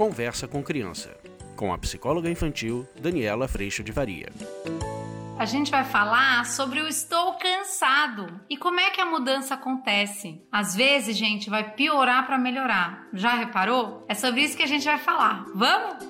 Conversa com Criança, com a psicóloga infantil Daniela Freixo de Varia. A gente vai falar sobre o estou cansado e como é que a mudança acontece. Às vezes, gente, vai piorar para melhorar. Já reparou? É sobre isso que a gente vai falar. Vamos?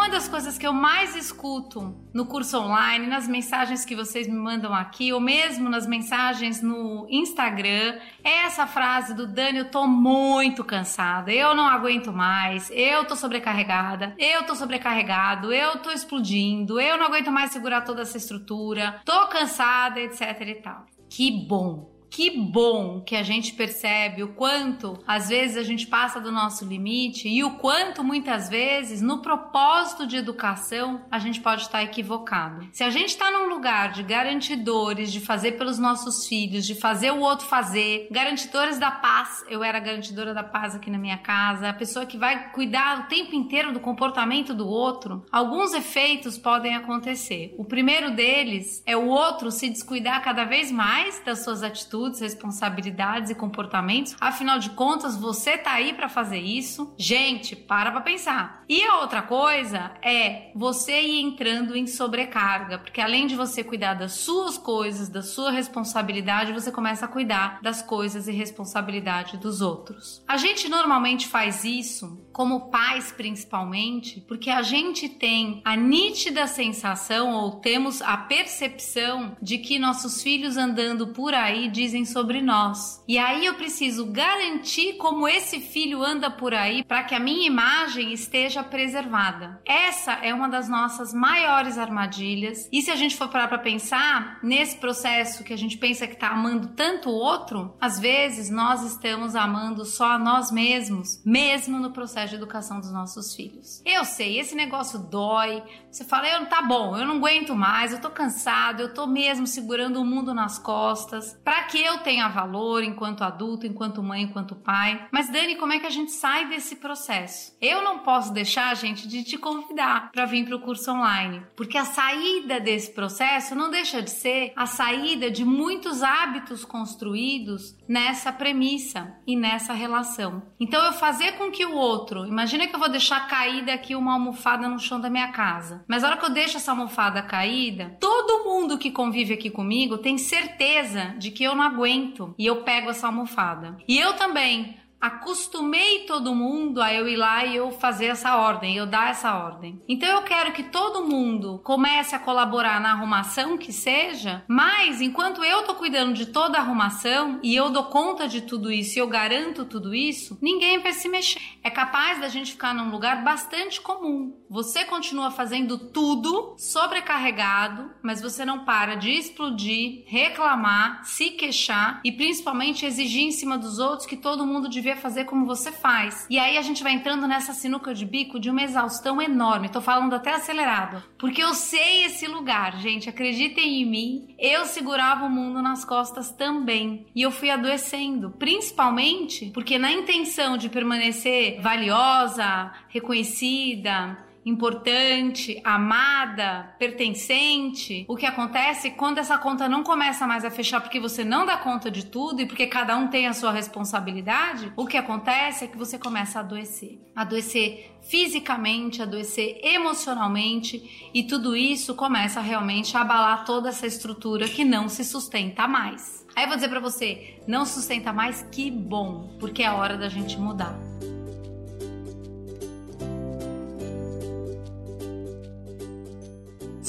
Uma das coisas que eu mais escuto no curso online, nas mensagens que vocês me mandam aqui, ou mesmo nas mensagens no Instagram, é essa frase do Dani: eu tô muito cansada, eu não aguento mais, eu tô sobrecarregada, eu tô sobrecarregado, eu tô explodindo, eu não aguento mais segurar toda essa estrutura, tô cansada, etc e tal. Que bom! Que bom que a gente percebe o quanto às vezes a gente passa do nosso limite e o quanto muitas vezes no propósito de educação a gente pode estar equivocado. Se a gente está num lugar de garantidores, de fazer pelos nossos filhos, de fazer o outro fazer, garantidores da paz, eu era garantidora da paz aqui na minha casa, a pessoa que vai cuidar o tempo inteiro do comportamento do outro, alguns efeitos podem acontecer. O primeiro deles é o outro se descuidar cada vez mais das suas atitudes atitudes, responsabilidades e comportamentos. Afinal de contas, você tá aí para fazer isso. Gente, para pra pensar. E a outra coisa é você ir entrando em sobrecarga, porque além de você cuidar das suas coisas, da sua responsabilidade, você começa a cuidar das coisas e responsabilidade dos outros. A gente normalmente faz isso como pais principalmente, porque a gente tem a nítida sensação ou temos a percepção de que nossos filhos andando por aí dizem sobre nós. E aí eu preciso garantir como esse filho anda por aí para que a minha imagem esteja preservada. Essa é uma das nossas maiores armadilhas. E se a gente for parar para pensar nesse processo que a gente pensa que está amando tanto o outro, às vezes nós estamos amando só a nós mesmos, mesmo no processo de educação dos nossos filhos. Eu sei, esse negócio dói. Você fala, eu tá bom, eu não aguento mais, eu tô cansado, eu tô mesmo segurando o mundo nas costas, para que eu tenha valor enquanto adulto, enquanto mãe, enquanto pai. Mas Dani, como é que a gente sai desse processo? Eu não posso deixar, gente, de te convidar para vir para o curso online, porque a saída desse processo não deixa de ser a saída de muitos hábitos construídos nessa premissa e nessa relação. Então eu fazer com que o outro. Imagina que eu vou deixar caída aqui uma almofada no chão da minha casa. Mas a hora que eu deixo essa almofada caída, todo mundo que convive aqui comigo tem certeza de que eu não aguento e eu pego essa almofada. E eu também acostumei todo mundo a eu ir lá e eu fazer essa ordem, eu dar essa ordem. Então eu quero que todo mundo comece a colaborar na arrumação que seja, mas enquanto eu tô cuidando de toda a arrumação e eu dou conta de tudo isso e eu garanto tudo isso, ninguém vai se mexer. É capaz da gente ficar num lugar bastante comum. Você continua fazendo tudo sobrecarregado, mas você não para de explodir, reclamar, se queixar e principalmente exigir em cima dos outros que todo mundo devia devia fazer como você faz. E aí a gente vai entrando nessa sinuca de bico de uma exaustão enorme. Tô falando até acelerado. Porque eu sei esse lugar, gente. Acreditem em mim. Eu segurava o mundo nas costas também. E eu fui adoecendo. Principalmente porque na intenção de permanecer valiosa, reconhecida, importante, amada, pertencente. O que acontece quando essa conta não começa mais a fechar porque você não dá conta de tudo e porque cada um tem a sua responsabilidade, o que acontece é que você começa a adoecer. Adoecer fisicamente, adoecer emocionalmente e tudo isso começa realmente a abalar toda essa estrutura que não se sustenta mais. Aí eu vou dizer para você, não sustenta mais, que bom, porque é hora da gente mudar.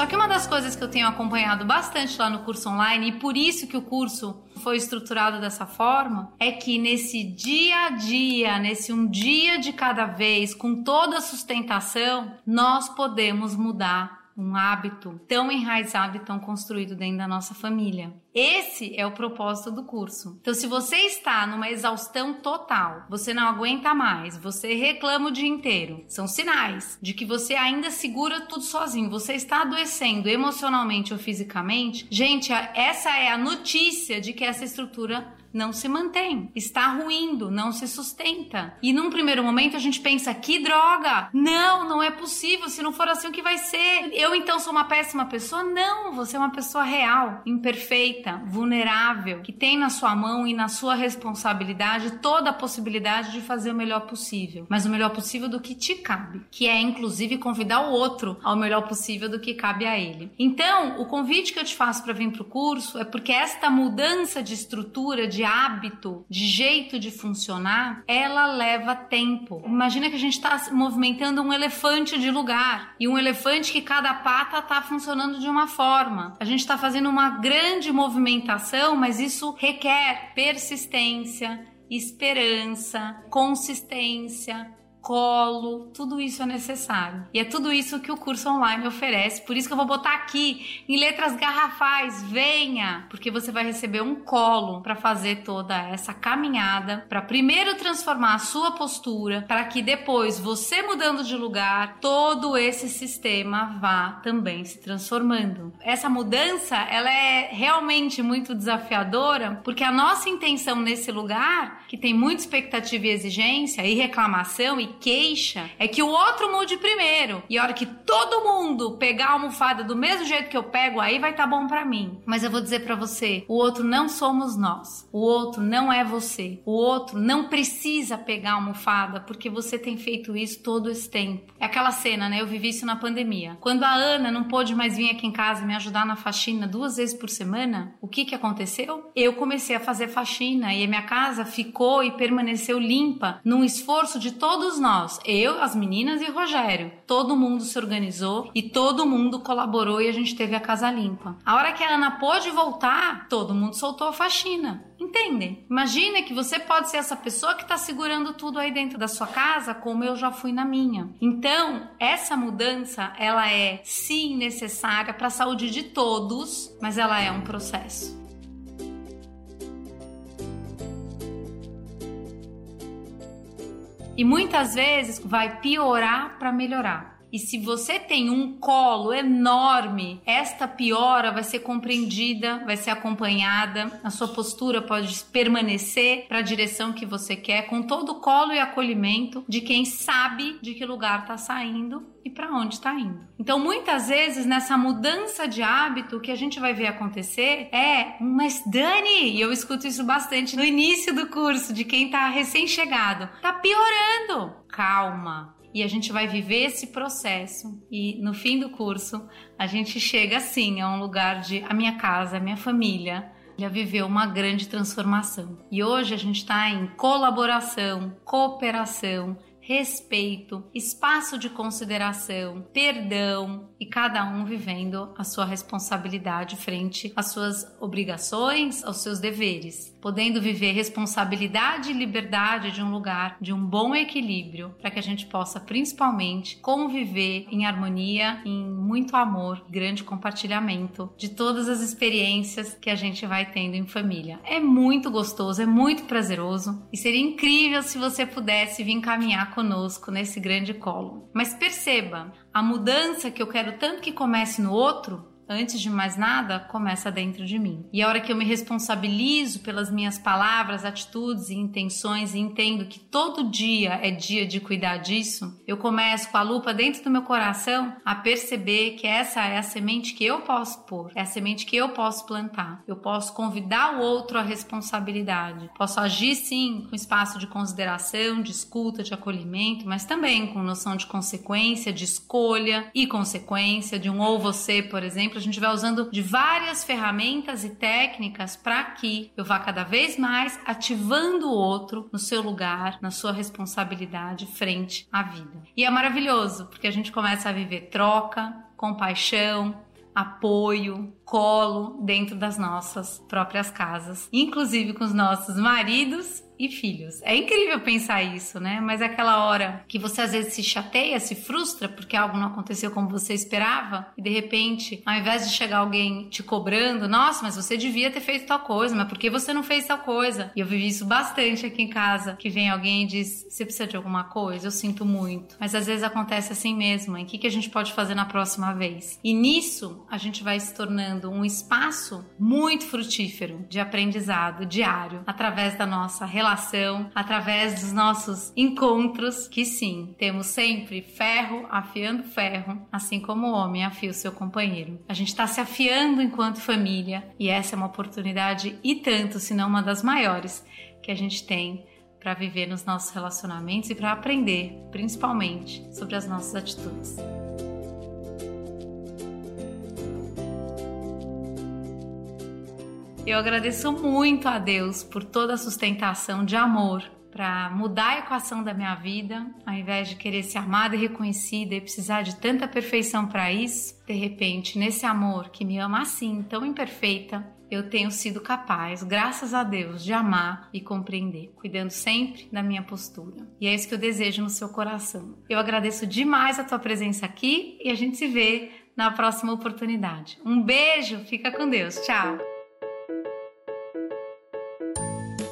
Só que uma das coisas que eu tenho acompanhado bastante lá no curso online, e por isso que o curso foi estruturado dessa forma, é que nesse dia a dia, nesse um dia de cada vez, com toda a sustentação, nós podemos mudar um hábito tão enraizado e tão construído dentro da nossa família. Esse é o propósito do curso. Então, se você está numa exaustão total, você não aguenta mais, você reclama o dia inteiro, são sinais de que você ainda segura tudo sozinho, você está adoecendo emocionalmente ou fisicamente. Gente, essa é a notícia de que essa estrutura não se mantém, está ruindo, não se sustenta. E num primeiro momento a gente pensa: que droga! Não, não é possível. Se não for assim, o que vai ser? Eu então sou uma péssima pessoa? Não, você é uma pessoa real, imperfeita imperfeita, vulnerável, que tem na sua mão e na sua responsabilidade toda a possibilidade de fazer o melhor possível, mas o melhor possível do que te cabe, que é inclusive convidar o outro ao melhor possível do que cabe a ele. Então, o convite que eu te faço para vir para o curso é porque esta mudança de estrutura, de hábito, de jeito de funcionar, ela leva tempo. Imagina que a gente está movimentando um elefante de lugar e um elefante que cada pata está funcionando de uma forma. A gente está fazendo uma grande movimentação, mas isso requer persistência, esperança, consistência, colo, tudo isso é necessário. E é tudo isso que o curso online oferece. Por isso que eu vou botar aqui em letras garrafais, venha, porque você vai receber um colo para fazer toda essa caminhada, para primeiro transformar a sua postura, para que depois você mudando de lugar, todo esse sistema vá também se transformando. Essa mudança, ela é realmente muito desafiadora, porque a nossa intenção nesse lugar, que tem muita expectativa e exigência e reclamação e queixa é que o outro mude primeiro. E a hora que todo mundo pegar a almofada do mesmo jeito que eu pego, aí vai tá bom para mim. Mas eu vou dizer para você, o outro não somos nós. O outro não é você. O outro não precisa pegar a almofada porque você tem feito isso todo esse tempo. É aquela cena, né? Eu vivi isso na pandemia. Quando a Ana não pôde mais vir aqui em casa me ajudar na faxina duas vezes por semana, o que que aconteceu? Eu comecei a fazer faxina e a minha casa ficou e permaneceu limpa num esforço de todos nós, eu, as meninas e o Rogério. Todo mundo se organizou e todo mundo colaborou e a gente teve a casa limpa. A hora que a Ana pôde voltar, todo mundo soltou a faxina. Entendem? Imagina que você pode ser essa pessoa que está segurando tudo aí dentro da sua casa, como eu já fui na minha. Então, essa mudança, ela é sim necessária para a saúde de todos, mas ela é um processo. E muitas vezes vai piorar para melhorar. E se você tem um colo enorme, esta piora vai ser compreendida, vai ser acompanhada, a sua postura pode permanecer para a direção que você quer, com todo o colo e acolhimento de quem sabe de que lugar está saindo e para onde está indo. Então, muitas vezes, nessa mudança de hábito, o que a gente vai ver acontecer é, mas Dani, e eu escuto isso bastante no início do curso, de quem está recém-chegado, tá piorando. Calma, e a gente vai viver esse processo e no fim do curso a gente chega assim a um lugar de a minha casa, a minha família já viveu uma grande transformação. E hoje a gente está em colaboração, cooperação, respeito, espaço de consideração, perdão e cada um vivendo a sua responsabilidade frente às suas obrigações, aos seus deveres, podendo viver responsabilidade e liberdade de um lugar de um bom equilíbrio para que a gente possa principalmente conviver em harmonia, em muito amor, grande compartilhamento de todas as experiências que a gente vai tendo em família. É muito gostoso, é muito prazeroso e seria incrível se você pudesse vir caminhar conosco nesse grande colo. Mas perceba, a mudança que eu quero tanto que comece no outro antes de mais nada, começa dentro de mim. E a hora que eu me responsabilizo pelas minhas palavras, atitudes e intenções e entendo que todo dia é dia de cuidar disso, eu começo com a lupa dentro do meu coração a perceber que essa é a semente que eu posso pôr, é a semente que eu posso plantar. Eu posso convidar o outro à responsabilidade. Posso agir sim com espaço de consideração, de escuta, de acolhimento, mas também com noção de consequência, de escolha e consequência de um ou você, por exemplo, a gente vai usando de várias ferramentas e técnicas para que eu vá cada vez mais ativando o outro no seu lugar, na sua responsabilidade frente à vida. E é maravilhoso, porque a gente começa a viver troca, compaixão, apoio, colo dentro das nossas próprias casas, inclusive com os nossos maridos e filhos. É incrível pensar isso, né? Mas é aquela hora que você às vezes se chateia, se frustra porque algo não aconteceu como você esperava e de repente, ao invés de chegar alguém te cobrando, nossa, mas você devia ter feito tal coisa, mas por que você não fez tal coisa? E eu vivi isso bastante aqui em casa, que vem alguém e diz: "Você precisa de alguma coisa? Eu sinto muito". Mas às vezes acontece assim mesmo. E o que que a gente pode fazer na próxima vez? E nisso, a gente vai se tornando um espaço muito frutífero de aprendizado diário através da nossa relação relação, através dos nossos encontros, que sim, temos sempre ferro afiando ferro, assim como o homem afia o seu companheiro. A gente está se afiando enquanto família e essa é uma oportunidade e tanto, se não uma das maiores, que a gente tem para viver nos nossos relacionamentos e para aprender, principalmente, sobre as nossas atitudes. Eu agradeço muito a Deus por toda a sustentação de amor para mudar a equação da minha vida, ao invés de querer ser amada e reconhecida e precisar de tanta perfeição para isso, de repente, nesse amor que me ama assim, tão imperfeita, eu tenho sido capaz, graças a Deus, de amar e compreender, cuidando sempre da minha postura. E é isso que eu desejo no seu coração. Eu agradeço demais a tua presença aqui e a gente se vê na próxima oportunidade. Um beijo, fica com Deus. Tchau.